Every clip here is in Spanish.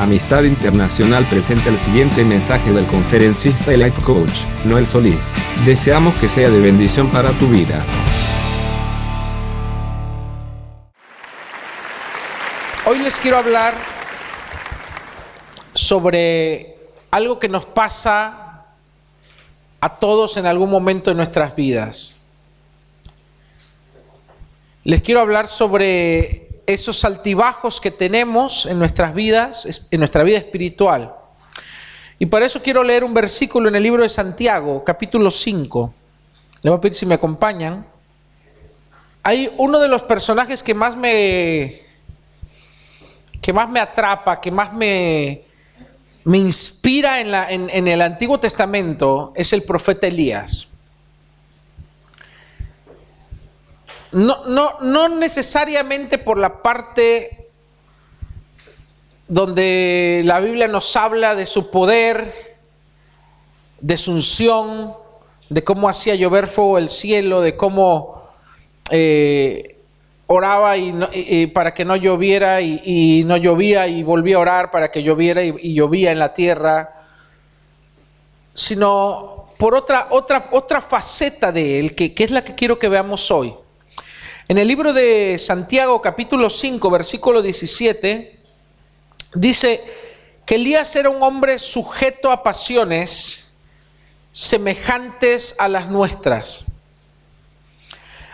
Amistad Internacional presenta el siguiente mensaje del conferencista y life coach, Noel Solís. Deseamos que sea de bendición para tu vida. Hoy les quiero hablar sobre algo que nos pasa a todos en algún momento de nuestras vidas. Les quiero hablar sobre esos altibajos que tenemos en nuestras vidas, en nuestra vida espiritual. Y para eso quiero leer un versículo en el libro de Santiago, capítulo 5. Le voy a pedir si me acompañan. Hay uno de los personajes que más me que más me atrapa, que más me, me inspira en, la, en, en el Antiguo Testamento es el profeta Elías. No, no, no necesariamente por la parte donde la Biblia nos habla de su poder, de su unción, de cómo hacía llover fuego del cielo, de cómo eh, oraba y, para que no lloviera y, no llovía y volvía a orar para que lloviera y, llovía en la tierra, sino por otra, otra, otra faceta de él, que es la que quiero que veamos hoy. En el libro de Santiago capítulo 5 versículo 17 dice que Elías era un hombre sujeto a pasiones semejantes a las nuestras.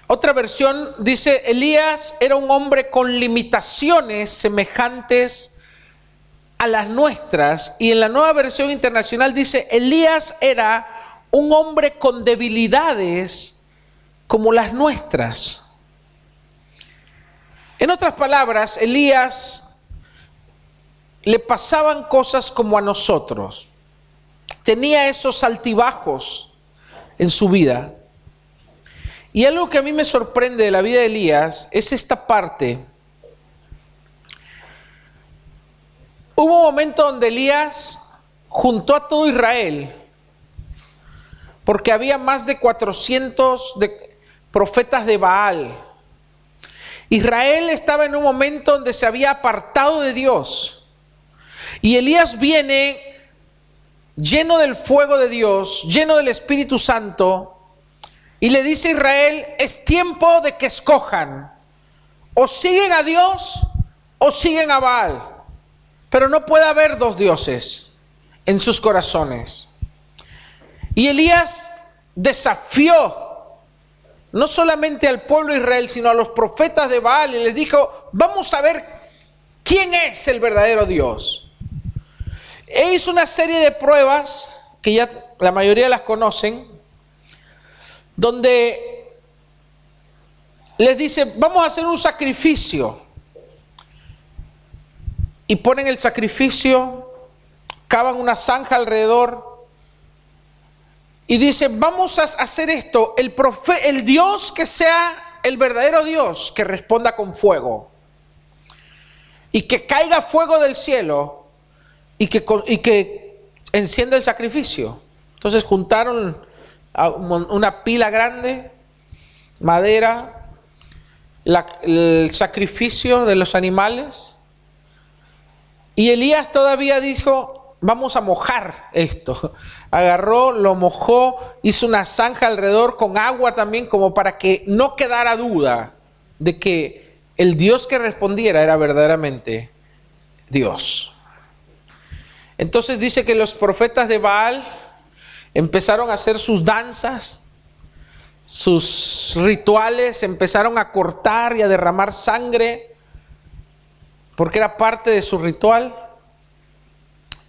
Otra versión dice, Elías era un hombre con limitaciones semejantes a las nuestras. Y en la nueva versión internacional dice, Elías era un hombre con debilidades como las nuestras. En otras palabras, Elías le pasaban cosas como a nosotros. Tenía esos altibajos en su vida. Y algo que a mí me sorprende de la vida de Elías es esta parte. Hubo un momento donde Elías juntó a todo Israel, porque había más de 400 de profetas de Baal Israel estaba en un momento donde se había apartado de Dios. Y Elías viene lleno del fuego de Dios, lleno del Espíritu Santo, y le dice a Israel, es tiempo de que escojan, o siguen a Dios o siguen a Baal. Pero no puede haber dos dioses en sus corazones. Y Elías desafió no solamente al pueblo de Israel, sino a los profetas de Baal, y les dijo, vamos a ver quién es el verdadero Dios. E hizo una serie de pruebas, que ya la mayoría las conocen, donde les dice, vamos a hacer un sacrificio. Y ponen el sacrificio, cavan una zanja alrededor, y dice, vamos a hacer esto, el, Dios que sea el verdadero Dios, que responda con fuego. Y que caiga fuego del cielo y que, y que encienda el sacrificio. Entonces juntaron una pila grande, madera, el sacrificio de los animales. Y Elías todavía dijo, vamos a mojar esto. Agarró, lo mojó, hizo una zanja alrededor con agua también, como para que no quedara duda de que el Dios que respondiera era verdaderamente Dios. Entonces dice que los profetas de Baal empezaron a hacer sus danzas, sus rituales, empezaron a cortar y a derramar sangre, porque era parte de su ritual.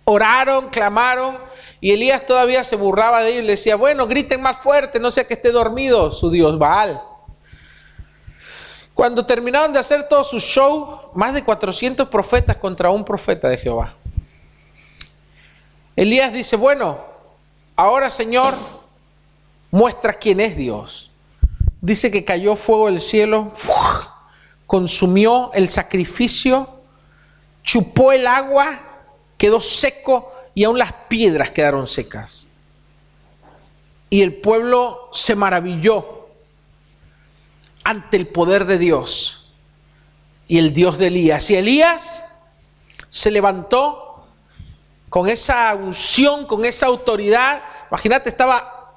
Oraron, clamaron, y Elías todavía se burlaba de ellos y le decía, bueno, griten más fuerte, no sea que esté dormido su Dios Baal. Cuando terminaron de hacer todo su show, más de 400 profetas contra un profeta de Jehová. Elías dice, bueno, ahora Señor, muestra quién es Dios. Dice que cayó fuego del cielo, consumió el sacrificio, chupó el agua quedó seco y aún las piedras quedaron secas. Y el pueblo se maravilló ante el poder de Dios y el Dios de Elías. Y Elías se levantó con esa unción, con esa autoridad. Imagínate, estaba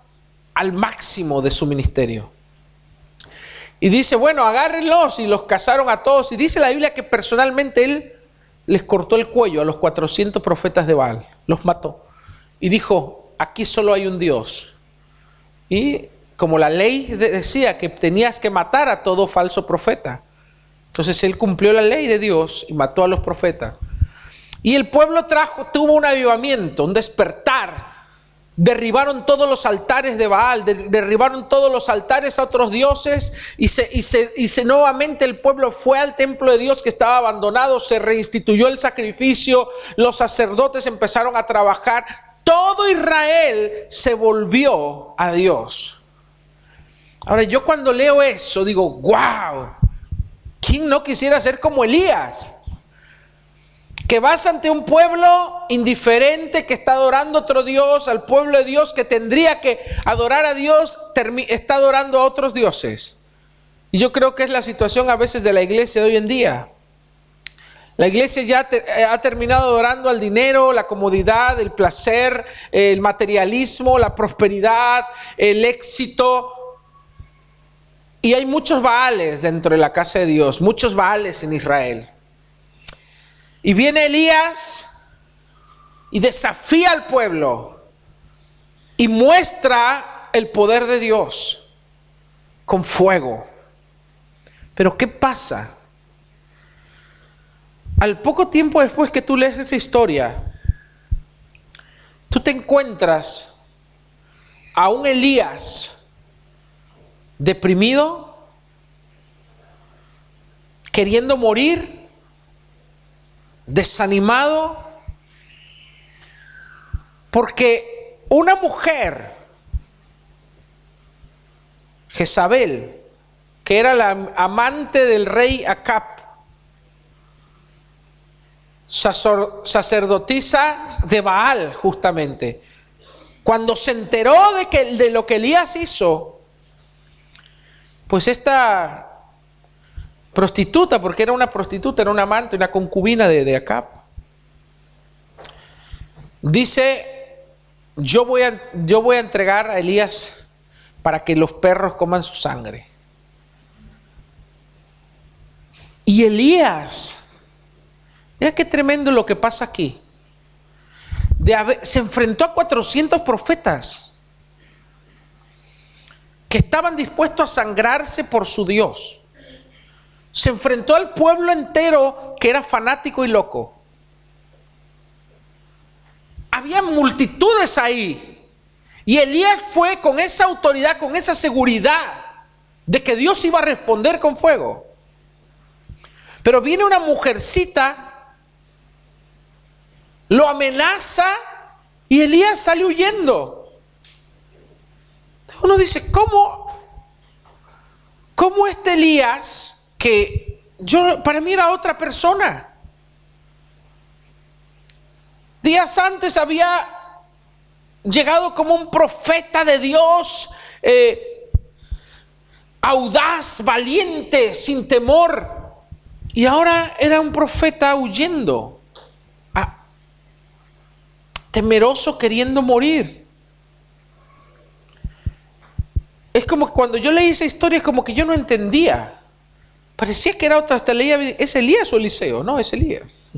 al máximo de su ministerio. Y dice, bueno, agárrenlos y los cazaron a todos. Y dice la Biblia que personalmente él les cortó el cuello a los 400 profetas de Baal, los mató. Y dijo, aquí solo hay un Dios. Y como la ley decía que tenías que matar a todo falso profeta. Entonces él cumplió la ley de Dios y mató a los profetas. Y el pueblo trajo, tuvo un avivamiento, un despertar Derribaron todos los altares de Baal, derribaron todos los altares a otros dioses y, se, y, se, y se, nuevamente el pueblo fue al templo de Dios que estaba abandonado, se reinstituyó el sacrificio, los sacerdotes empezaron a trabajar, todo Israel se volvió a Dios. Ahora yo cuando leo eso digo, wow, ¿quién no quisiera ser como Elías? Que vas ante un pueblo indiferente que está adorando a otro Dios, al pueblo de Dios que tendría que adorar a Dios, está adorando a otros dioses. Y yo creo que es la situación a veces de la iglesia de hoy en día. La iglesia ya eh, ha terminado adorando al dinero, la comodidad, el placer, el materialismo, la prosperidad, el éxito. Y hay muchos baales dentro de la casa de Dios, muchos baales en Israel. Y viene Elías y desafía al pueblo y muestra el poder de Dios con fuego. Pero ¿qué pasa? Al poco tiempo después que tú lees esa historia, tú te encuentras a un Elías deprimido, queriendo morir, desanimado, porque una mujer, Jezabel, que era la amante del rey Acap, sacerdotisa de Baal justamente, cuando se enteró de, que, de lo que Elías hizo, pues esta prostituta, porque era una prostituta, era una amante, una concubina de, de Acab. Dice, yo voy, a, yo voy a entregar a Elías para que los perros coman su sangre. Y Elías, mira qué tremendo lo que pasa aquí. De se enfrentó a 400 profetas que estaban dispuestos a sangrarse por su Dios se enfrentó al pueblo entero que era fanático y loco. Había multitudes ahí. Y Elías fue con esa autoridad, con esa seguridad de que Dios iba a responder con fuego. Pero viene una mujercita, lo amenaza y Elías sale huyendo. Uno dice, ¿cómo, cómo este Elías que yo para mí era otra persona. Días antes había llegado como un profeta de Dios, eh, audaz, valiente, sin temor. Y ahora era un profeta huyendo, temeroso, queriendo morir. Es como cuando yo leí esa historia, es como que yo no entendía. Parecía que era otra, hasta leía, ¿es Elías o Eliseo? No, es Elías.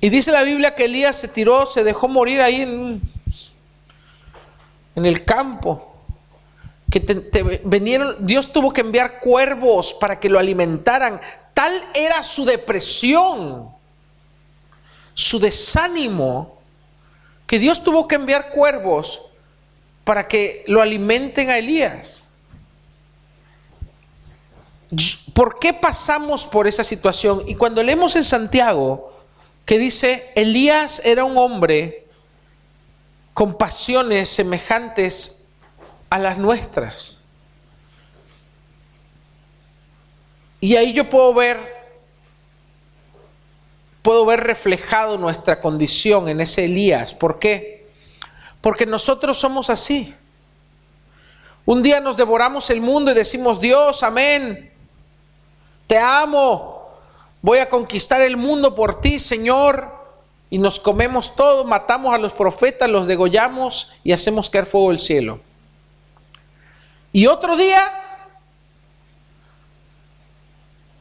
Y dice la Biblia que Elías se tiró, se dejó morir ahí en, el campo. Que vinieron, Dios tuvo que enviar cuervos para que lo alimentaran. Tal era su depresión, su desánimo, que Dios tuvo que enviar cuervos para que lo alimenten a Elías. ¿Por qué pasamos por esa situación? Y cuando leemos en Santiago, que dice, Elías era un hombre con pasiones semejantes a las nuestras. Y ahí yo puedo ver, puedo ver reflejado nuestra condición en ese Elías. ¿Por qué? Porque nosotros somos así. Un día nos devoramos el mundo y decimos, Dios, amén, te amo, voy a conquistar el mundo por ti, Señor, y nos comemos todo, matamos a los profetas, los degollamos y hacemos caer fuego del cielo. Y otro día,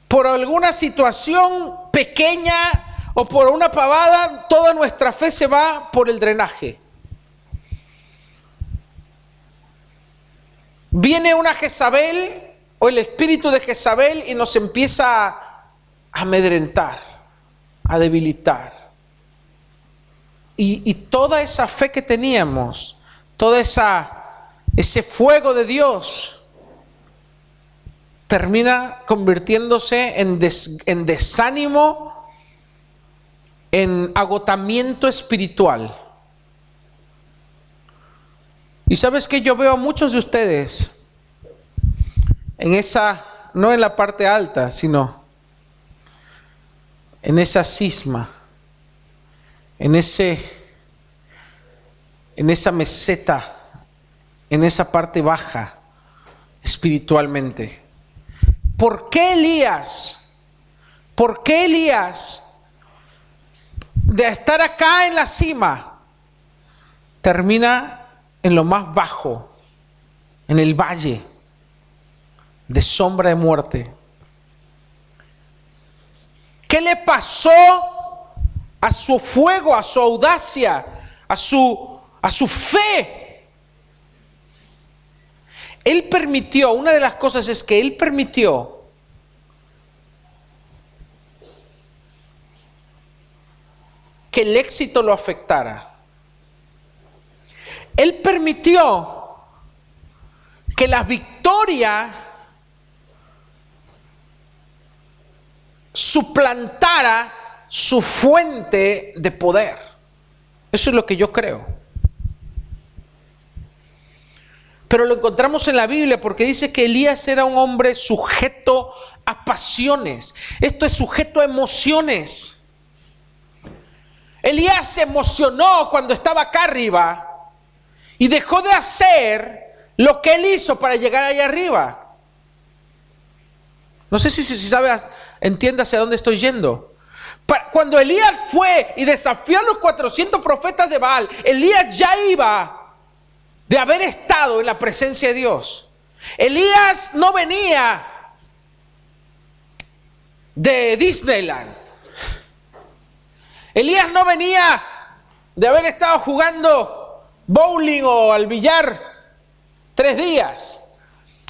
por alguna situación pequeña o por una pavada, toda nuestra fe se va por el drenaje. Viene una Jezabel o el espíritu de Jezabel y nos empieza a amedrentar, a debilitar. Y, toda esa fe que teníamos, esa ese fuego de Dios termina convirtiéndose en desánimo, en agotamiento espiritual. Y sabes que yo veo a muchos de ustedes en esa, no en la parte alta, sino en esa cisma, en ese, en esa meseta en esa parte baja espiritualmente. ¿Por qué Elías? ¿Por qué Elías de estar acá en la cima termina en lo más bajo, en el valle de sombra de muerte? ¿Qué le pasó a su fuego, a su audacia, a su, a su fe? Él permitió, una de las cosas es que Él permitió que el éxito lo afectara. Él permitió que la victoria suplantara su fuente de poder. Eso es lo que yo creo. Pero lo encontramos en la Biblia porque dice que Elías era un hombre sujeto a pasiones. Esto es sujeto a emociones. Elías se emocionó cuando estaba acá arriba y dejó de hacer lo que él hizo para llegar allá arriba. No sé si, si, sabe, entiende hacia dónde estoy yendo. Cuando Elías fue y desafió a los 400 profetas de Baal, Elías ya iba de haber estado en la presencia de Dios. Elías no venía de Disneyland. Elías no venía de haber estado jugando bowling o al billar tres días.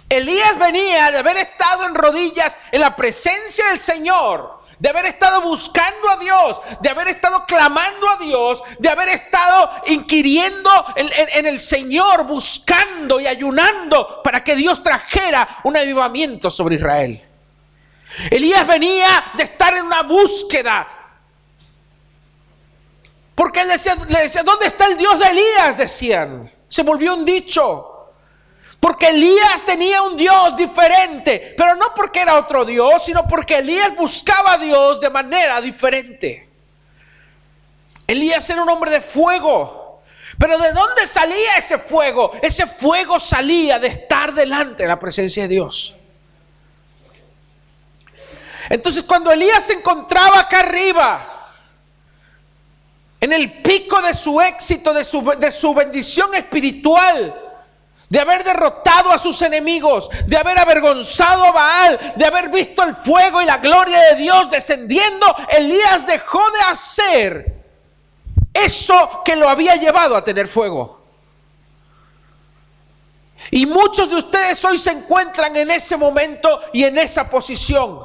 Elías venía de haber estado en rodillas en la presencia del Señor de haber estado buscando a Dios, de haber estado clamando a Dios, de haber estado inquiriendo en, el Señor, buscando y ayunando para que Dios trajera un avivamiento sobre Israel. Elías venía de estar en una búsqueda. Porque él decía, le decía, ¿dónde está el Dios de Elías? Decían. Se volvió un dicho. Porque Elías tenía un Dios diferente, pero no porque era otro Dios, sino porque Elías buscaba a Dios de manera diferente. Elías era un hombre de fuego. Pero ¿de dónde salía ese fuego? Ese fuego salía de estar delante de la presencia de Dios. Entonces cuando Elías se encontraba acá arriba, en el pico de su éxito, de su, de su bendición espiritual, de haber derrotado a sus enemigos, de haber avergonzado a Baal, de haber visto el fuego y la gloria de Dios descendiendo, Elías dejó de hacer eso que lo había llevado a tener fuego. Y muchos de ustedes hoy se encuentran en ese momento y en esa posición.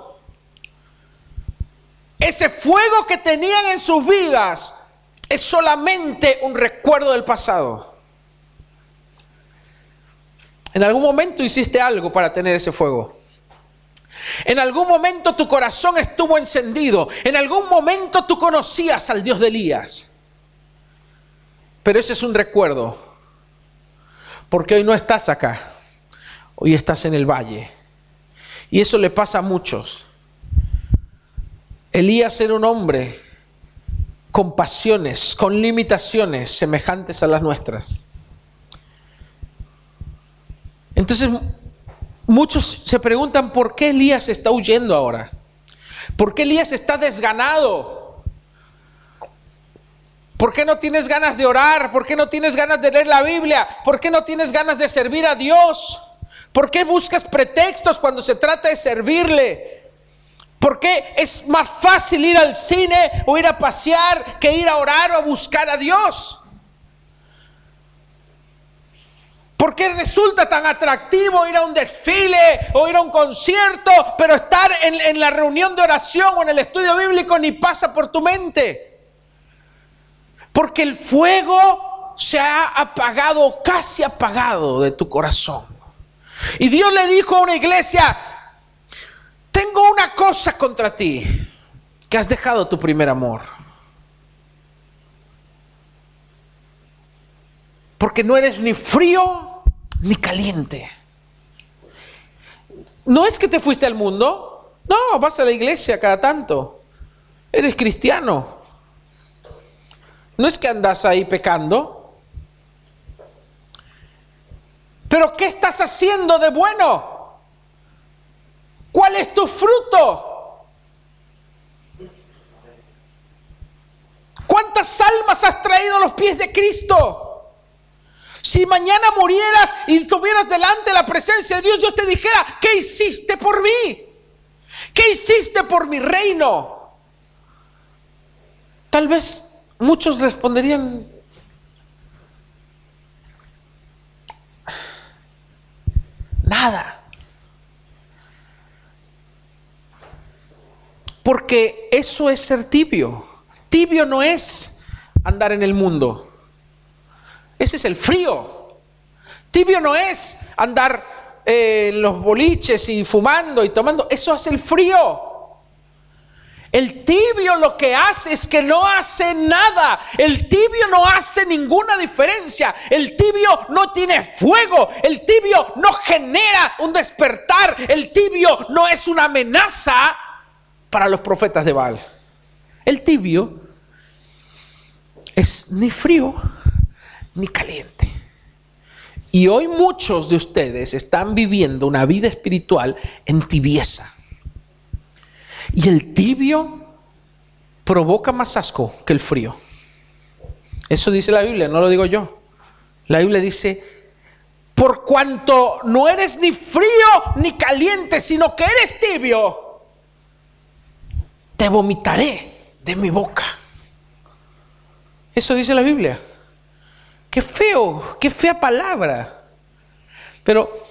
Ese fuego que tenían en sus vidas es solamente un recuerdo del pasado. En algún momento hiciste algo para tener ese fuego. En algún momento tu corazón estuvo encendido. En algún momento tú conocías al Dios de Elías. Pero ese es un recuerdo. Porque hoy no estás acá. Hoy estás en el valle. Y eso le pasa a muchos. Elías era un hombre con pasiones, con limitaciones semejantes a las nuestras. Entonces, muchos se preguntan por qué Elías está huyendo ahora. ¿Por qué Elías está desganado? ¿Por qué no tienes ganas de orar? ¿Por qué no tienes ganas de leer la Biblia? ¿Por qué no tienes ganas de servir a Dios? ¿Por qué buscas pretextos cuando se trata de servirle? ¿Por qué es más fácil ir al cine o ir a pasear que ir a orar o a buscar a Dios? ¿Por qué resulta tan atractivo ir a un desfile o ir a un concierto, pero estar en, la reunión de oración o en el estudio bíblico ni pasa por tu mente? Porque el fuego se ha apagado, casi apagado de tu corazón. Y Dios le dijo a una iglesia, tengo una cosa contra ti, que has dejado tu primer amor. Porque no eres ni frío ni caliente. No es que te fuiste al mundo, no, vas a la iglesia cada tanto. Eres cristiano. No es que andas ahí pecando. Pero ¿qué estás haciendo de bueno? ¿Cuál es tu fruto? ¿Cuántas almas has traído a los pies de Cristo? Si mañana murieras y estuvieras delante de la presencia de Dios, Dios te dijera, ¿qué hiciste por mí? ¿Qué hiciste por mi reino? Tal vez Muchos responderían, nada. Porque eso es ser tibio. Tibio no es andar en el mundo. Ese es el frío. Tibio no es andar eh, en los boliches y fumando y tomando. Eso es el frío. El tibio lo que hace es que no hace nada. El tibio no hace ninguna diferencia. El tibio no tiene fuego. El tibio no genera un despertar. El tibio no es una amenaza para los profetas de Baal. El tibio es ni frío ni caliente. Y hoy muchos de ustedes están viviendo una vida espiritual en tibieza. Y el tibio provoca más asco que el frío. Eso dice la Biblia, no lo digo yo. La Biblia dice, por cuanto no eres ni frío ni caliente, sino que eres tibio, te vomitaré de mi boca. Eso dice la Biblia. Qué feo, qué fea palabra. Pero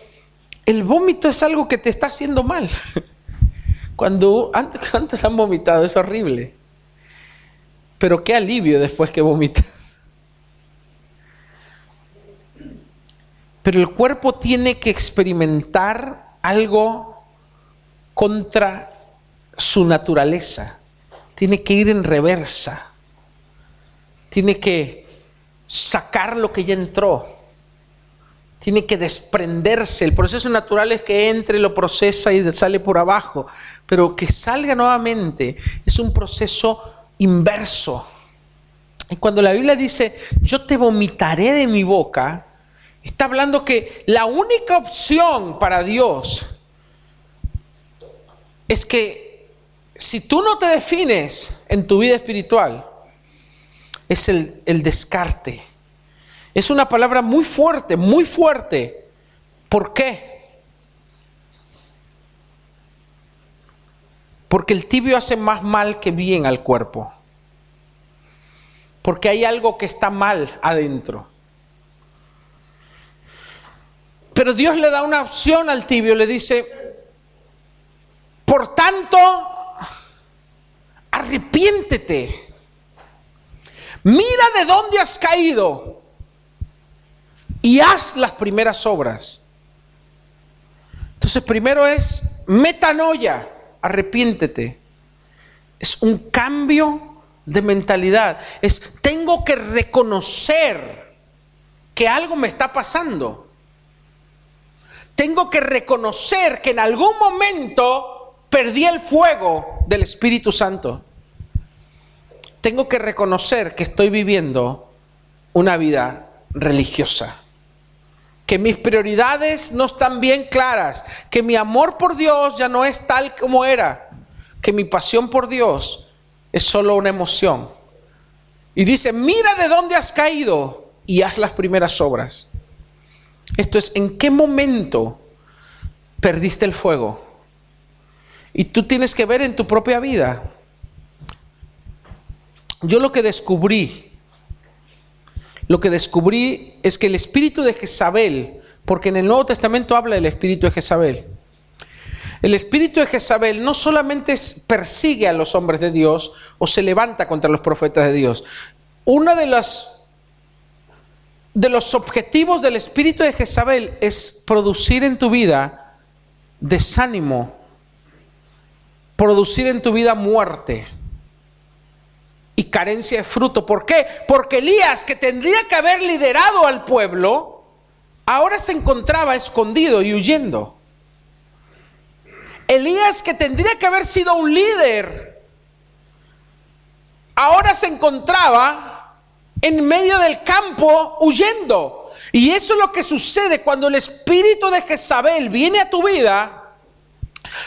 el vómito es algo que te está haciendo mal. Cuando antes, han vomitado, es horrible. Pero qué alivio después que vomitas. Pero el cuerpo tiene que experimentar algo contra su naturaleza. Tiene que ir en reversa. Tiene que sacar lo que ya entró tiene que desprenderse. El proceso natural es que entre, lo procesa y sale por abajo, pero que salga nuevamente es un proceso inverso. Y cuando la Biblia dice, yo te vomitaré de mi boca, está hablando que la única opción para Dios es que si tú no te defines en tu vida espiritual, es el, descarte es una palabra muy fuerte, muy fuerte. ¿Por qué? Porque el tibio hace más mal que bien al cuerpo. Porque hay algo que está mal adentro. Pero Dios le da una opción al tibio, le dice, por tanto, arrepiéntete. Mira de dónde has caído y haz las primeras obras. Entonces, primero es metanoia, arrepiéntete. Es un cambio de mentalidad. Es tengo que reconocer que algo me está pasando. Tengo que reconocer que en algún momento perdí el fuego del Espíritu Santo. Tengo que reconocer que estoy viviendo una vida religiosa que mis prioridades no están bien claras, que mi amor por Dios ya no es tal como era, que mi pasión por Dios es solo una emoción. Y dice, mira de dónde has caído y haz las primeras obras. Esto es, ¿en qué momento perdiste el fuego? Y tú tienes que ver en tu propia vida. Yo lo que descubrí, lo que descubrí es que el espíritu de Jezabel, porque en el Nuevo Testamento habla del espíritu de Jezabel, el espíritu de Jezabel no solamente persigue a los hombres de Dios o se levanta contra los profetas de Dios. Uno de las de los objetivos del espíritu de Jezabel es producir en tu vida desánimo, producir en tu vida muerte y carencia de fruto. ¿Por qué? Porque Elías, que tendría que haber liderado al pueblo, ahora se encontraba escondido y huyendo. Elías, que tendría que haber sido un líder, ahora se encontraba en medio del campo huyendo. Y eso es lo que sucede cuando el espíritu de Jezabel viene a tu vida.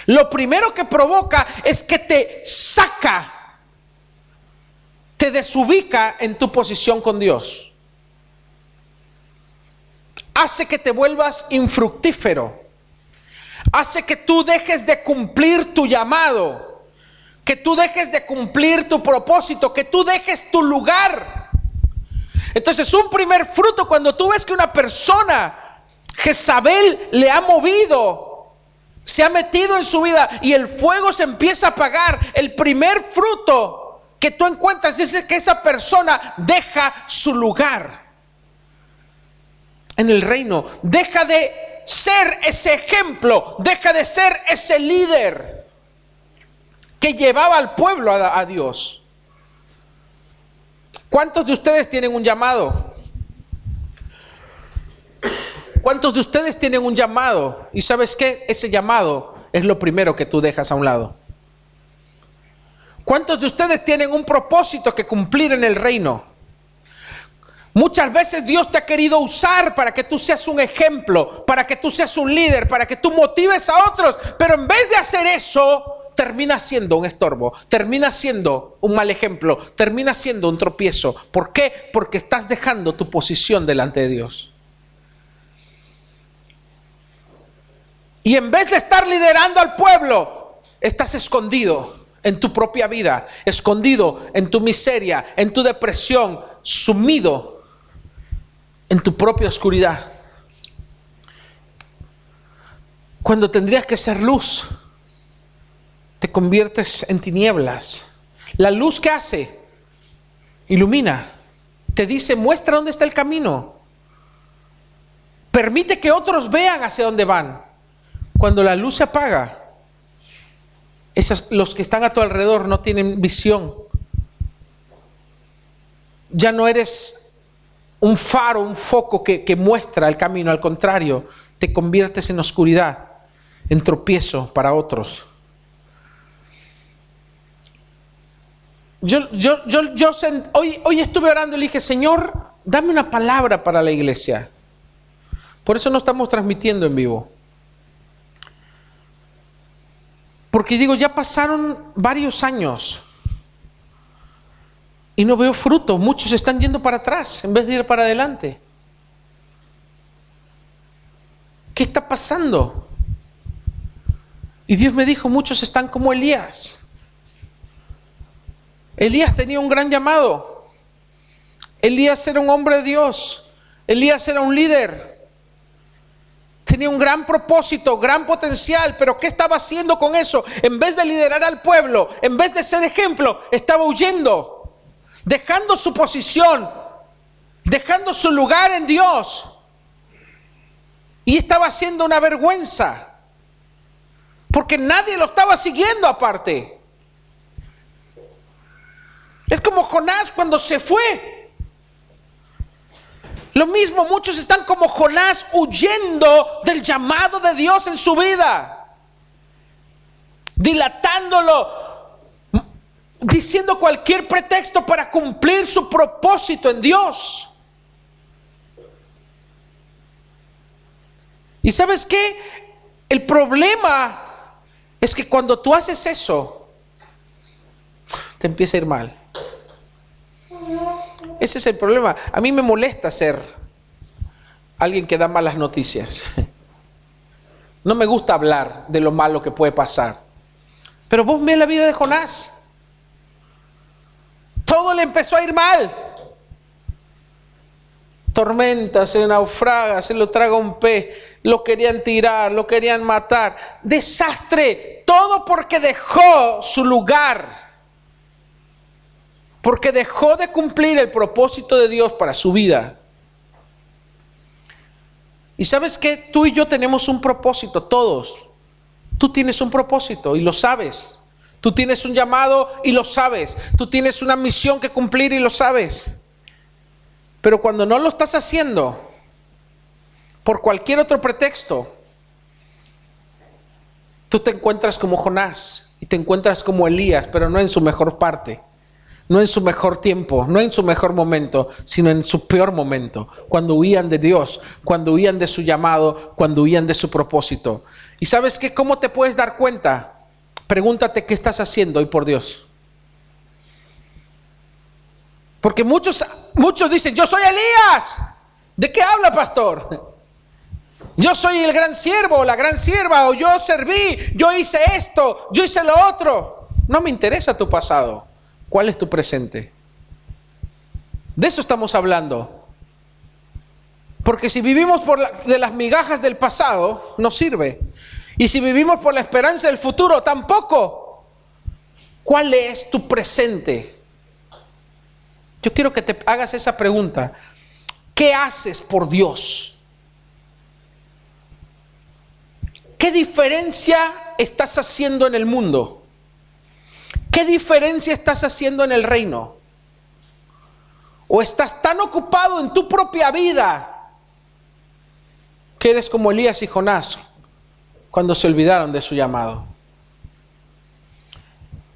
Lo primero que provoca es que te saca, desubica en tu posición con Dios. Hace que te vuelvas infructífero hace que tú dejes de cumplir tu llamado, que tú dejes de cumplir tu propósito, que tú dejes tu lugar. Entonces, un primer fruto cuando tú ves que una persona, Jezabel, le ha movido, se ha metido en su vida y el fuego se empieza a apagar, el primer fruto que tú encuentras es que esa persona deja su lugar en el reino, deja de ser ese ejemplo, deja de ser ese líder que llevaba al pueblo a, Dios. ¿Cuántos de ustedes tienen un llamado? ¿Cuántos de ustedes tienen un llamado? Y sabes qué? Ese llamado es lo primero que tú dejas a un lado. ¿Cuántos de ustedes tienen un propósito que cumplir en el reino? Muchas veces Dios te ha querido usar para que tú seas un ejemplo, para que tú seas un líder, para que tú motives a otros, pero en vez de hacer eso, termina siendo un estorbo, termina siendo un mal ejemplo, termina siendo un tropiezo. ¿Por qué? Porque estás dejando tu posición delante de Dios. Y en vez de estar liderando al pueblo, estás escondido en tu propia vida, escondido en tu miseria, en tu depresión, sumido en tu propia oscuridad. Cuando tendrías que ser luz, te conviertes en tinieblas. La luz que hace, ilumina, te dice, muestra dónde está el camino. Permite que otros vean hacia dónde van. Cuando la luz se apaga, los que están a tu alrededor no tienen visión. Ya no eres un faro, un foco que, muestra el camino, al contrario, te conviertes en oscuridad, en tropiezo para otros. Yo, yo, yo, yo hoy, hoy estuve orando y le dije, Señor, dame una palabra para la iglesia. Por eso no estamos transmitiendo en vivo. Porque digo, ya pasaron varios años y no veo fruto. Muchos están yendo para atrás en vez de ir para adelante. ¿Qué está pasando? Y Dios me dijo, muchos están como Elías. Elías tenía un gran llamado. Elías era un hombre de Dios. Elías era un líder. Tenía un gran propósito, gran potencial, pero ¿qué estaba haciendo con eso? En vez de liderar al pueblo, en vez de ser ejemplo, estaba huyendo dejando su posición, dejando su lugar en Dios. Y estaba haciendo una vergüenza, porque nadie lo estaba siguiendo aparte. Es como Jonás cuando se fue. Lo mismo, muchos están como Jonás huyendo del llamado de Dios en su vida, dilatándolo, diciendo cualquier pretexto para cumplir su propósito en Dios. ¿Y sabes qué? El problema es que cuando tú haces eso, te empieza a ir mal. Ese es el problema. A mí me molesta ser alguien que da malas noticias. No me gusta hablar de lo malo que puede pasar. Pero vos ves la vida de Jonás. Todo le empezó a ir mal. Tormenta, se naufraga, se lo traga un pez, lo querían tirar, lo querían matar. Desastre. Todo porque dejó su lugar. Porque dejó de cumplir el propósito de Dios para su vida. Y sabes que tú y yo tenemos un propósito, todos. Tú tienes un propósito y lo sabes. Tú tienes un llamado y lo sabes. Tú tienes una misión que cumplir y lo sabes. Pero cuando no lo estás haciendo, por cualquier otro pretexto, tú te encuentras como Jonás y te encuentras como Elías, pero no en su mejor parte no en su mejor tiempo, no en su mejor momento, sino en su peor momento, cuando huían de Dios, cuando huían de su llamado, cuando huían de su propósito. ¿Y sabes qué? ¿Cómo te puedes dar cuenta? Pregúntate qué estás haciendo hoy por Dios. Porque muchos, muchos dicen, yo soy Elías. ¿De qué habla, pastor? Yo soy el gran siervo, la gran sierva, o yo serví, yo hice esto, yo hice lo otro. No me interesa tu pasado. ¿Cuál es tu presente? De eso estamos hablando. Porque si vivimos por de las migajas del pasado, no sirve. Y si vivimos por la esperanza del futuro, tampoco. ¿Cuál es tu presente? Yo quiero que te hagas esa pregunta. ¿Qué haces por Dios? ¿Qué diferencia estás haciendo en el mundo? ¿Qué diferencia estás haciendo en el reino? ¿O estás tan ocupado en tu propia vida que eres como Elías y Jonás cuando se olvidaron de su llamado?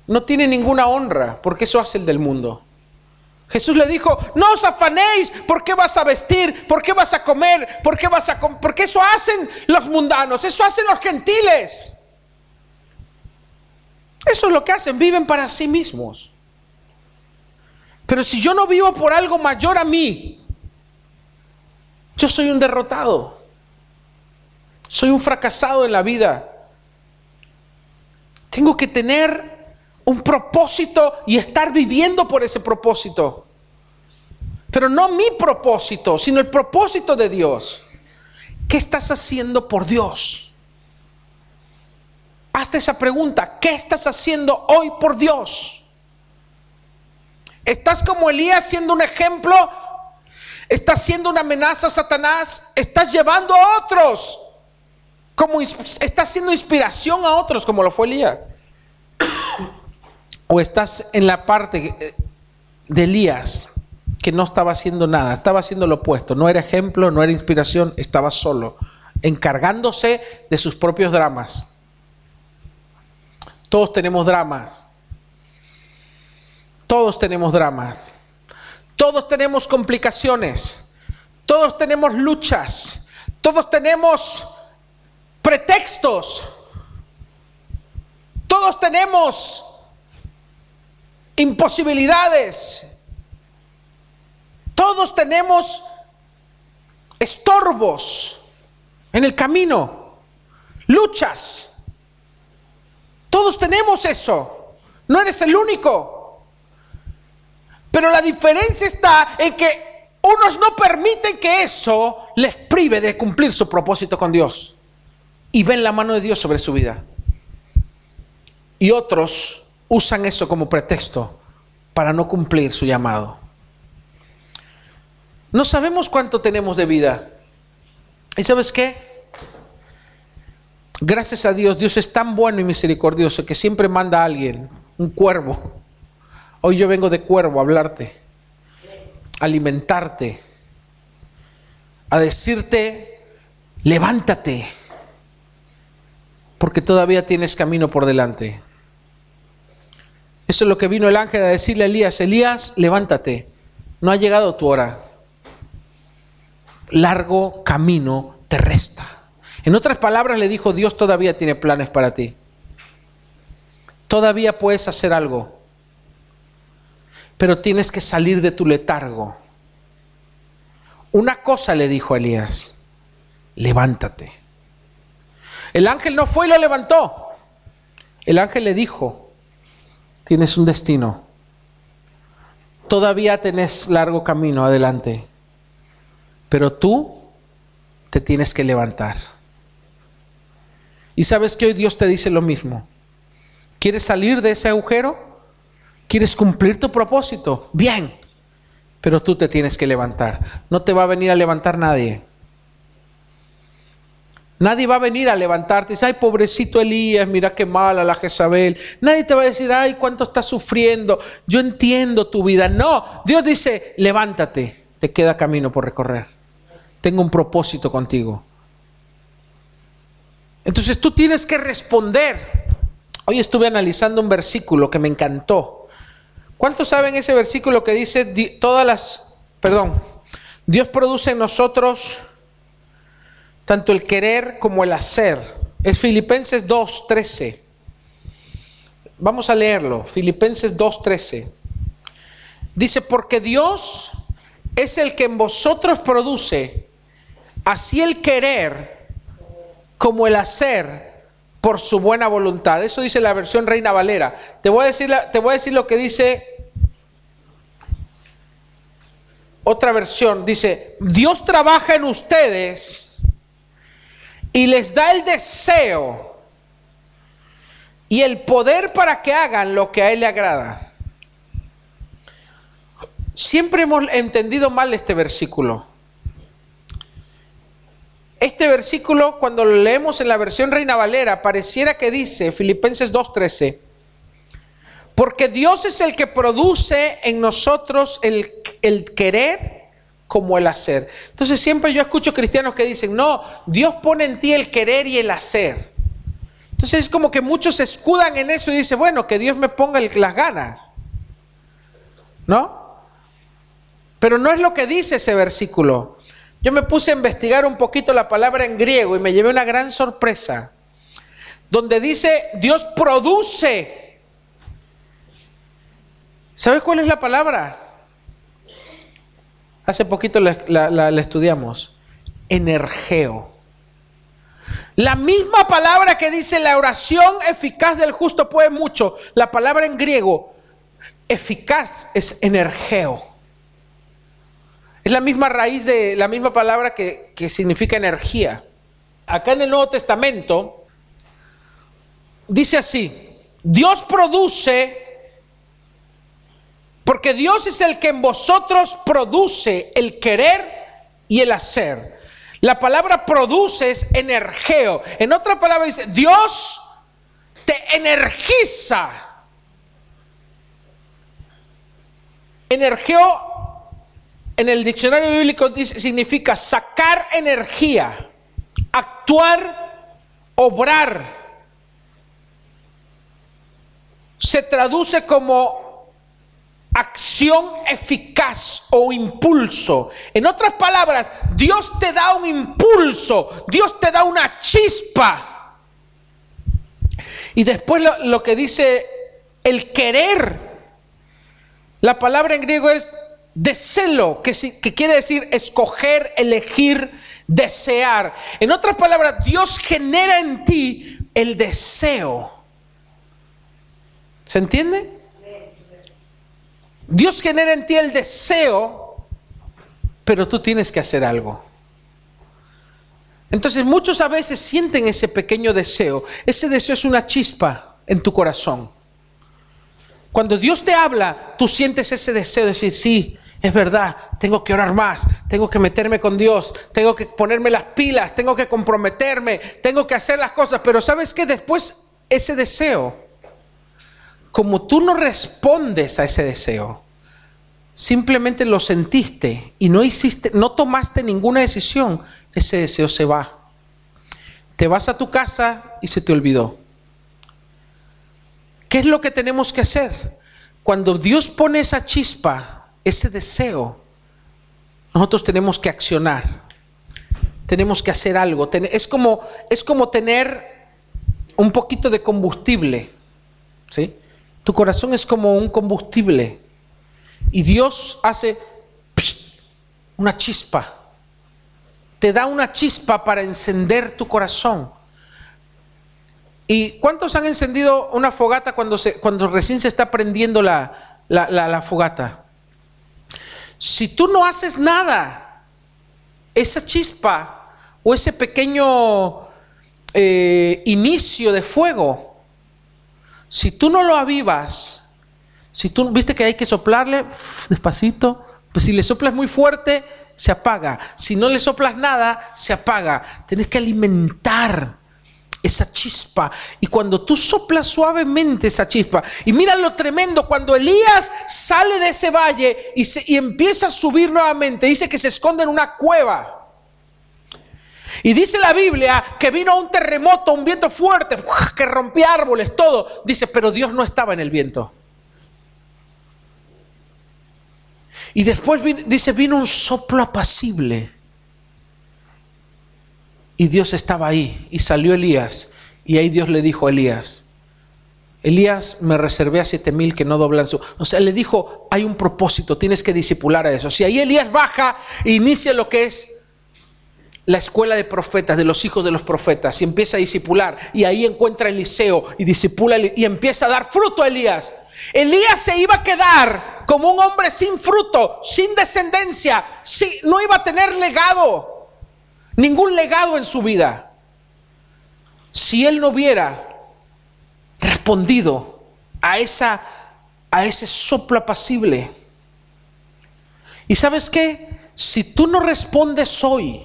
No tiene ninguna honra porque eso hace el del mundo. Jesús le dijo, no os afanéis, ¿por qué vas a vestir? ¿Por qué vas a comer? ¿Por qué vas a Porque eso hacen los mundanos, eso hacen los gentiles. Eso es lo que hacen, viven para sí mismos. Pero si yo no vivo por algo mayor a mí, yo soy un derrotado. Soy un fracasado en la vida. Tengo que tener un propósito y estar viviendo por ese propósito. Pero no mi propósito, sino el propósito de Dios. ¿Qué estás haciendo por Dios? Hazte esa pregunta. ¿Qué estás haciendo hoy por Dios? ¿Estás como Elías siendo un ejemplo? ¿Estás siendo una amenaza a Satanás? ¿Estás llevando a otros? Como ¿Estás siendo inspiración a otros como lo fue Elías? ¿O estás en la parte de Elías que no estaba haciendo nada? Estaba haciendo lo opuesto. No era ejemplo, no era inspiración, estaba solo, encargándose de sus propios dramas. Todos tenemos dramas. Todos tenemos dramas. Todos tenemos complicaciones. Todos tenemos luchas. Todos tenemos pretextos. Todos tenemos imposibilidades. Todos tenemos estorbos en el camino, luchas. Todos tenemos eso. No eres el único. Pero la diferencia está en que unos no permiten que eso les prive de cumplir su propósito con Dios. Y ven la mano de Dios sobre su vida. Y otros usan eso como pretexto para no cumplir su llamado. No sabemos cuánto tenemos de vida. ¿Y sabes qué? Gracias a Dios, Dios es tan bueno y misericordioso que siempre manda a alguien, un cuervo. Hoy yo vengo de cuervo a hablarte, a alimentarte, a decirte, levántate, porque todavía tienes camino por delante. Eso es lo que vino el ángel a decirle a Elías, Elías, levántate, no ha llegado tu hora. Largo camino te resta. En otras palabras le dijo, Dios todavía tiene planes para ti. Todavía puedes hacer algo. pero tienes que salir de tu letargo. Una cosa le dijo a Elías, levántate. El ángel no fue y lo levantó. El ángel le dijo, tienes un destino. Todavía tenés largo camino adelante, pero tú te tienes que levantar. Y sabes que hoy Dios te dice lo mismo. ¿Quieres salir de ese agujero? ¿Quieres cumplir tu propósito? Bien, pero tú te tienes que levantar. No te va a venir a levantar nadie. Nadie va a venir a levantarte y dice, ay, pobrecito Elías, mira qué mala la Jezabel. Nadie te va a decir, ay, cuánto estás sufriendo. Yo entiendo tu vida. No, Dios dice, levántate, te queda camino por recorrer. Tengo un propósito contigo. Entonces tú tienes que responder. Hoy estuve analizando un versículo que me encantó. ¿Cuántos saben ese versículo que dice todas las, perdón, Dios produce en nosotros tanto el querer como el hacer. Es Filipenses 2.13. Vamos a leerlo. Filipenses 2.13. Dice, porque Dios es el que en vosotros produce así el querer como el hacer por su buena voluntad. Eso dice la versión Reina Valera. Te voy a decir, te voy a decir lo que dice otra versión. Dice, Dios trabaja en ustedes y les da el deseo y el poder para que hagan lo que a Él le agrada. Siempre hemos entendido mal este versículo. Este versículo, cuando lo leemos en la versión Reina Valera, pareciera que dice, Filipenses 2.13, porque Dios es el que produce en nosotros el, querer como el hacer. Entonces siempre yo escucho cristianos que dicen, no, Dios pone en ti el querer y el hacer. Entonces es como que muchos se escudan en eso y dicen, bueno, que Dios me ponga las ganas. ¿No? Pero no es lo que dice ese versículo. Yo me puse a investigar un poquito la palabra en griego y me llevé una gran sorpresa. Donde dice, Dios produce. ¿Sabes cuál es la palabra? Hace poquito la, estudiamos. Energeo. La misma palabra que dice la oración eficaz del justo puede mucho. La palabra en griego eficaz es energeo. Es la misma raíz de la misma palabra que, significa energía. Acá en el Nuevo Testamento dice así, Dios produce porque Dios es el que en vosotros produce el querer y el hacer. La palabra produce es energeo. En otra palabra dice, Dios te energiza. Energeo en el diccionario bíblico dice, significa sacar energía, actuar, obrar. Se traduce como acción eficaz o impulso. En otras palabras, Dios te da un impulso, Dios te da una chispa. Y después lo, que dice el querer, la palabra en griego es deselo, que, que quiere decir escoger, elegir, desear. En otras palabras, Dios genera en ti el deseo. ¿Se entiende? Dios genera en ti el deseo, pero tú tienes que hacer algo. Entonces muchos a veces sienten ese pequeño deseo. Ese deseo es una chispa en tu corazón. Cuando Dios te habla, tú sientes ese deseo de decir, sí, es verdad, tengo que orar más, tengo que meterme con Dios, tengo que ponerme las pilas, tengo que comprometerme, tengo que hacer las cosas. Pero sabes que después ese deseo como tú no respondes a ese deseo, simplemente lo sentiste y no hiciste, no tomaste ninguna decisión, ese deseo se va. Te vas a tu casa y se te olvidó. ¿Qué es lo que tenemos que hacer? Cuando Dios pone esa chispa, ese deseo, nosotros tenemos que accionar. Tenemos que hacer algo. Es como, es como tener un poquito de combustible. ¿Sí? Tu corazón es como un combustible. y Dios hace una chispa. Te da una chispa para encender tu corazón. ¿Y cuántos han encendido una fogata cuando, se, cuando recién se está prendiendo la, la, fogata? Si tú no haces nada, esa chispa o ese pequeño eh, inicio de fuego, si tú no lo avivas, si tú viste que hay que soplarle despacito, pues si le soplas muy fuerte, se apaga. Si no le soplas nada, se apaga. Tienes que alimentar esa chispa. Y cuando tú soplas suavemente esa chispa, y mira lo tremendo, cuando Elías sale de ese valle y, y empieza a subir nuevamente, dice que se esconde en una cueva. Y dice la Biblia que vino un terremoto, un viento fuerte, que rompía árboles, todo. Dice, pero Dios no estaba en el viento. Y después dice, vino un soplo apacible. Y Dios estaba ahí. Y salió Elías. Y ahí Dios le dijo a Elías, Elías me reservé a siete mil que no doblan su... O sea, le dijo, hay un propósito, tienes que disipular a eso. Si ahí Elías baja e inicia lo que es la escuela de profetas, de los hijos de los profetas, y empieza a disipular, y ahí encuentra Eliseo y disipula y empieza a dar fruto a Elías. Elías se iba a quedar como un hombre sin fruto, sin descendencia, no iba a tener legado ningún legado en su vida si él no hubiera respondido a, esa, a ese soplo apacible. ¿Y sabes qué? Si tú no respondes hoy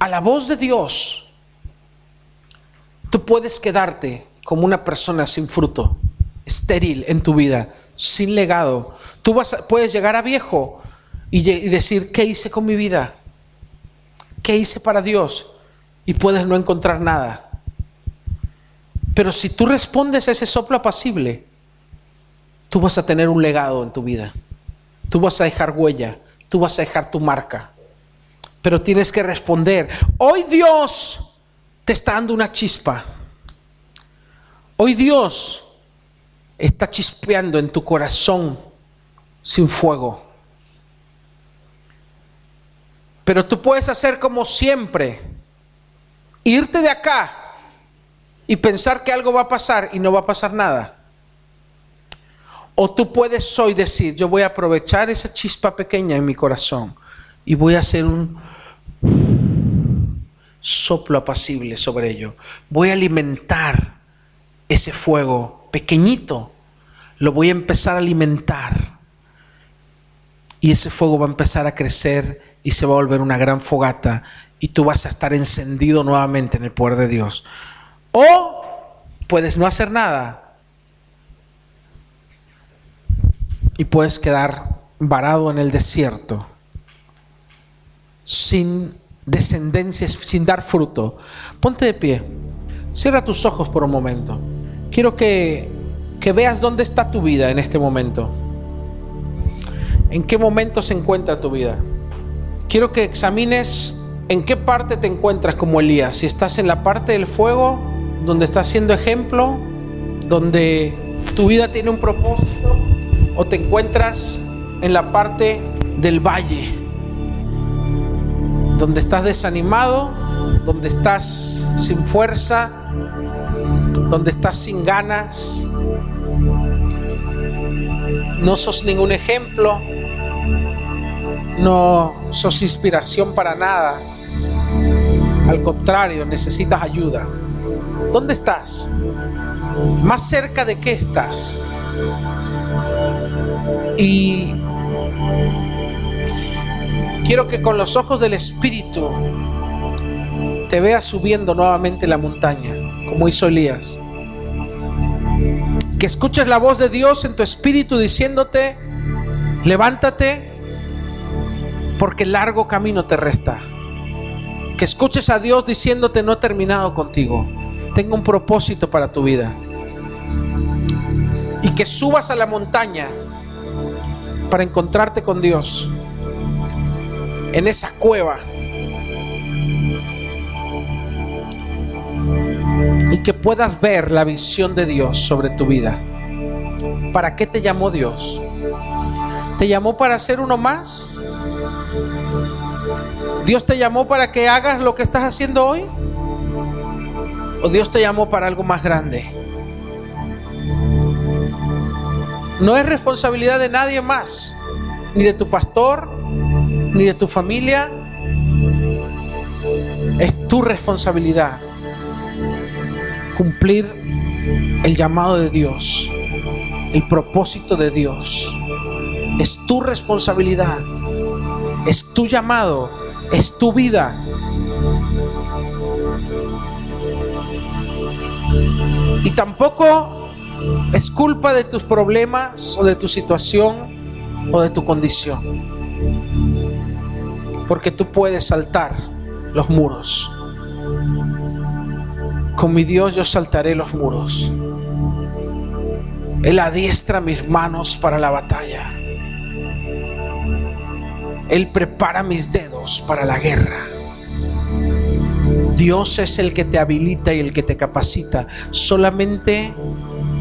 a la voz de Dios, tú puedes quedarte como una persona sin fruto, estéril en tu vida, sin legado. Tú vas puedes llegar a viejo y, y decir, ¿qué hice con mi vida? ¿Qué hice para Dios? Y puedes no encontrar nada. Pero si tú respondes a ese soplo apacible, tú vas a tener un legado en tu vida. Tú vas a dejar huella, tú vas a dejar tu marca. Pero tienes que responder. Hoy Dios te está dando una chispa. Hoy Dios está chispeando en tu corazón sin fuego. Pero tú puedes hacer como siempre, irte de acá y pensar que algo va a pasar y no va a pasar nada. O tú puedes hoy decir, yo voy a aprovechar esa chispa pequeña en mi corazón y voy a hacer un soplo apacible sobre ello. Voy a alimentar ese fuego pequeñito. Lo voy a empezar a alimentar. Y ese fuego va a empezar a crecer y se va a volver una gran fogata y tú vas a estar encendido nuevamente en el poder de Dios. O puedes no hacer nada y puedes quedar varado en el desierto sin descendencia, sin dar fruto. Ponte de pie, cierra tus ojos por un momento. Quiero que, que veas dónde está tu vida en este momento. ¿En qué momento se encuentra tu vida? quiero que examines en qué parte te encuentras como Elías. Si estás en la parte del fuego, donde estás siendo ejemplo, donde tu vida tiene un propósito, o te encuentras en la parte del valle, donde estás desanimado, donde estás sin fuerza, donde estás sin ganas, no sos ningún ejemplo no sos inspiración para nada. Al contrario, necesitas ayuda. ¿Dónde estás? ¿Más cerca de qué estás? Y quiero que con los ojos del Espíritu te veas subiendo nuevamente la montaña, como hizo Elías. Que escuches la voz de Dios en tu espíritu diciéndote, levántate, porque largo camino te resta. Que escuches a Dios diciéndote no he terminado contigo. Tengo un propósito para tu vida. Y que subas a la montaña para encontrarte con Dios. En esa cueva. Y que puedas ver la visión de Dios sobre tu vida. ¿Para qué te llamó Dios? ¿Te llamó para ser uno más? ¿Dios te llamó para que hagas lo que estás haciendo hoy? ¿O Dios te llamó para algo más grande? No es responsabilidad de nadie más, ni de tu pastor, ni de tu familia. Es tu responsabilidad cumplir el llamado de Dios, el propósito de Dios. Es tu responsabilidad, es tu llamado es tu vida. Y tampoco es culpa de tus problemas o de tu situación o de tu condición. Porque tú puedes saltar los muros. Con mi Dios yo saltaré los muros. Él adiestra mis manos para la batalla. Él prepara mis dedos para la guerra. Dios es el que te habilita y el que te capacita. Solamente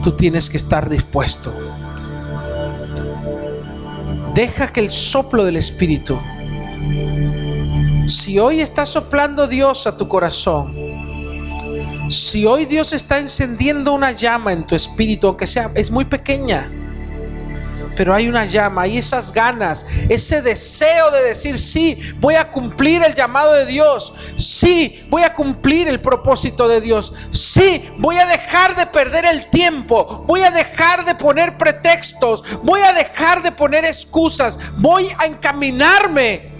tú tienes que estar dispuesto. Deja que el soplo del Espíritu, si hoy está soplando Dios a tu corazón, si hoy Dios está encendiendo una llama en tu espíritu, aunque sea, es muy pequeña, pero hay una llama, hay esas ganas, ese deseo de decir, sí, voy a cumplir el llamado de Dios, sí, voy a cumplir el propósito de Dios, sí, voy a dejar de perder el tiempo, voy a dejar de poner pretextos, voy a dejar de poner excusas, voy a encaminarme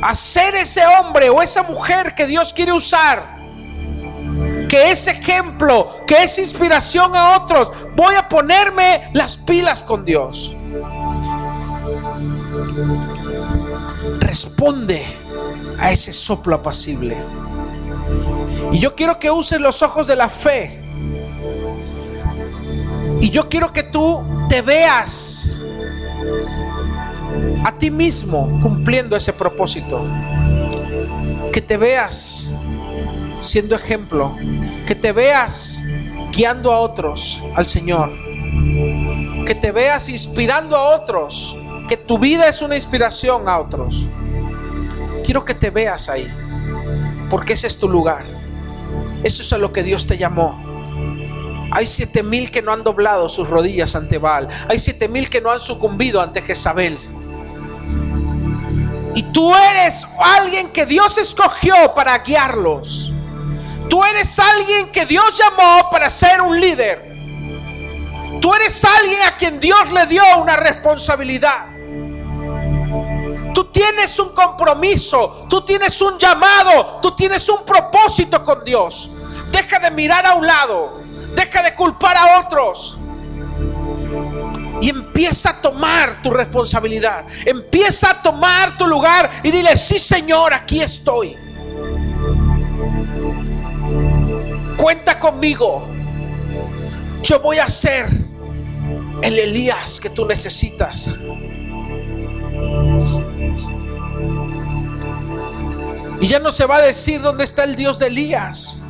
a ser ese hombre o esa mujer que Dios quiere usar que es ejemplo, que es inspiración a otros. Voy a ponerme las pilas con Dios. Responde a ese soplo apacible. Y yo quiero que uses los ojos de la fe. Y yo quiero que tú te veas a ti mismo cumpliendo ese propósito. Que te veas siendo ejemplo, que te veas guiando a otros al Señor, que te veas inspirando a otros, que tu vida es una inspiración a otros. Quiero que te veas ahí, porque ese es tu lugar. Eso es a lo que Dios te llamó. Hay siete mil que no han doblado sus rodillas ante Baal. Hay siete mil que no han sucumbido ante Jezabel. Y tú eres alguien que Dios escogió para guiarlos. Tú eres alguien que Dios llamó para ser un líder. Tú eres alguien a quien Dios le dio una responsabilidad. Tú tienes un compromiso, tú tienes un llamado, tú tienes un propósito con Dios. Deja de mirar a un lado, deja de culpar a otros. Y empieza a tomar tu responsabilidad. Empieza a tomar tu lugar y dile, sí Señor, aquí estoy. Cuenta conmigo. Yo voy a ser el Elías que tú necesitas. Y ya no se va a decir dónde está el Dios de Elías.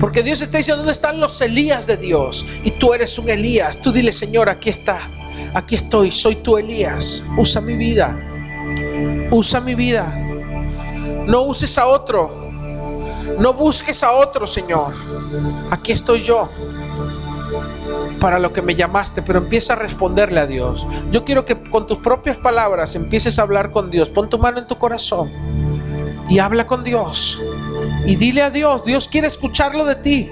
Porque Dios está diciendo dónde están los Elías de Dios. Y tú eres un Elías. Tú dile, Señor, aquí está. Aquí estoy. Soy tu Elías. Usa mi vida. Usa mi vida. No uses a otro. No busques a otro, Señor. Aquí estoy yo para lo que me llamaste, pero empieza a responderle a Dios. Yo quiero que con tus propias palabras empieces a hablar con Dios. Pon tu mano en tu corazón y habla con Dios. Y dile a Dios, Dios quiere escucharlo de ti.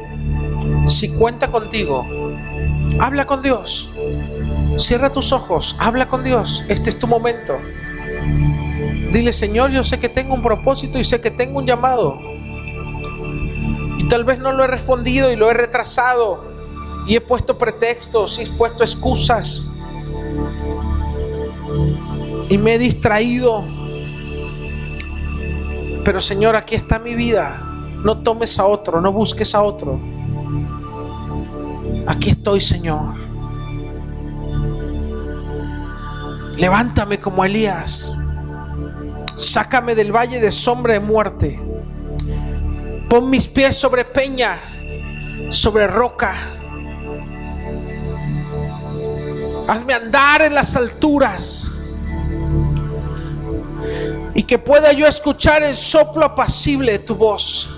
Si cuenta contigo, habla con Dios. Cierra tus ojos, habla con Dios. Este es tu momento. Dile, Señor, yo sé que tengo un propósito y sé que tengo un llamado. Tal vez no lo he respondido y lo he retrasado. Y he puesto pretextos y he puesto excusas. Y me he distraído. Pero Señor, aquí está mi vida. No tomes a otro, no busques a otro. Aquí estoy, Señor. Levántame como Elías. Sácame del valle de sombra de muerte Pon mis pies sobre peña, sobre roca. Hazme andar en las alturas. Y que pueda yo escuchar el soplo apacible de tu voz,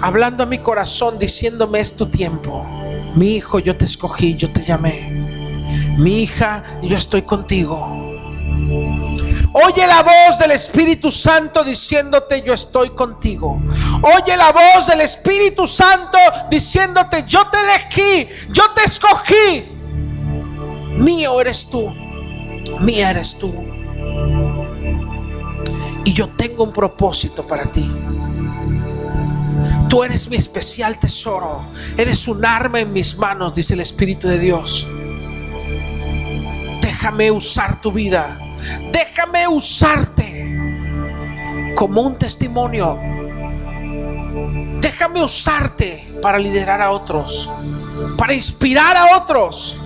hablando a mi corazón, diciéndome es tu tiempo. Mi hijo, yo te escogí, yo te llamé. Mi hija, yo estoy contigo. Oye la voz del Espíritu Santo diciéndote yo estoy contigo. Oye la voz del Espíritu Santo diciéndote yo te elegí, yo te escogí. Mío eres tú, mía eres tú. Y yo tengo un propósito para ti. Tú eres mi especial tesoro. Eres un arma en mis manos, dice el Espíritu de Dios. Déjame usar tu vida. Déjame usarte como un testimonio. Déjame usarte para liderar a otros, para inspirar a otros,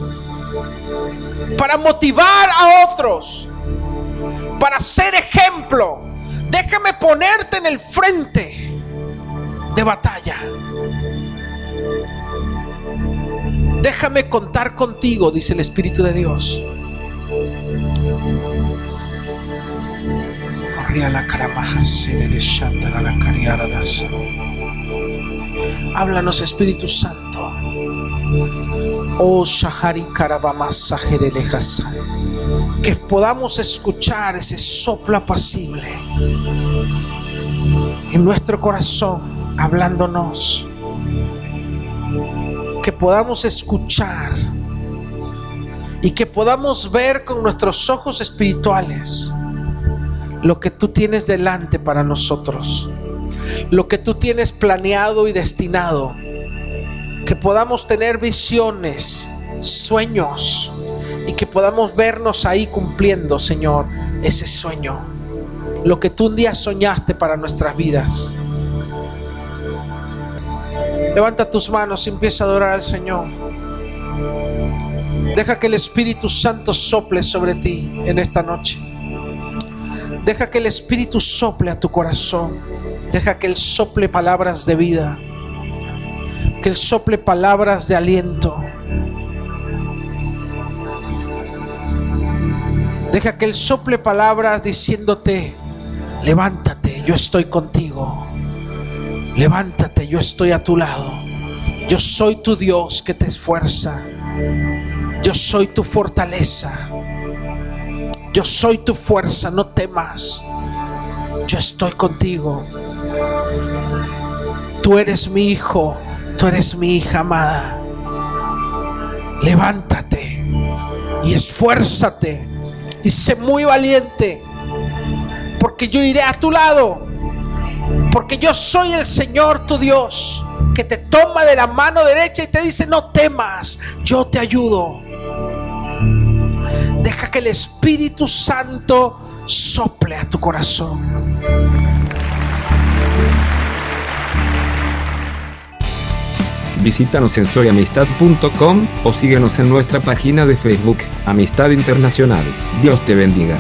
para motivar a otros, para ser ejemplo. Déjame ponerte en el frente de batalla. Déjame contar contigo, dice el Espíritu de Dios. Háblanos, Espíritu Santo. Oh, Shahari Que podamos escuchar ese soplo apacible en nuestro corazón, hablándonos. Que podamos escuchar y que podamos ver con nuestros ojos espirituales lo que tú tienes delante para nosotros, lo que tú tienes planeado y destinado, que podamos tener visiones, sueños y que podamos vernos ahí cumpliendo, Señor, ese sueño, lo que tú un día soñaste para nuestras vidas. Levanta tus manos y empieza a adorar al Señor. Deja que el Espíritu Santo sople sobre ti en esta noche. Deja que el Espíritu sople a tu corazón. Deja que Él sople palabras de vida. Que Él sople palabras de aliento. Deja que Él sople palabras diciéndote, levántate, yo estoy contigo. Levántate, yo estoy a tu lado. Yo soy tu Dios que te esfuerza. Yo soy tu fortaleza. Yo soy tu fuerza, no temas. Yo estoy contigo. Tú eres mi hijo, tú eres mi hija amada. Levántate y esfuérzate y sé muy valiente, porque yo iré a tu lado, porque yo soy el Señor tu Dios, que te toma de la mano derecha y te dice, no temas, yo te ayudo. Deja que el Espíritu Santo sople a tu corazón. Visítanos en soyamistad.com o síguenos en nuestra página de Facebook, Amistad Internacional. Dios te bendiga.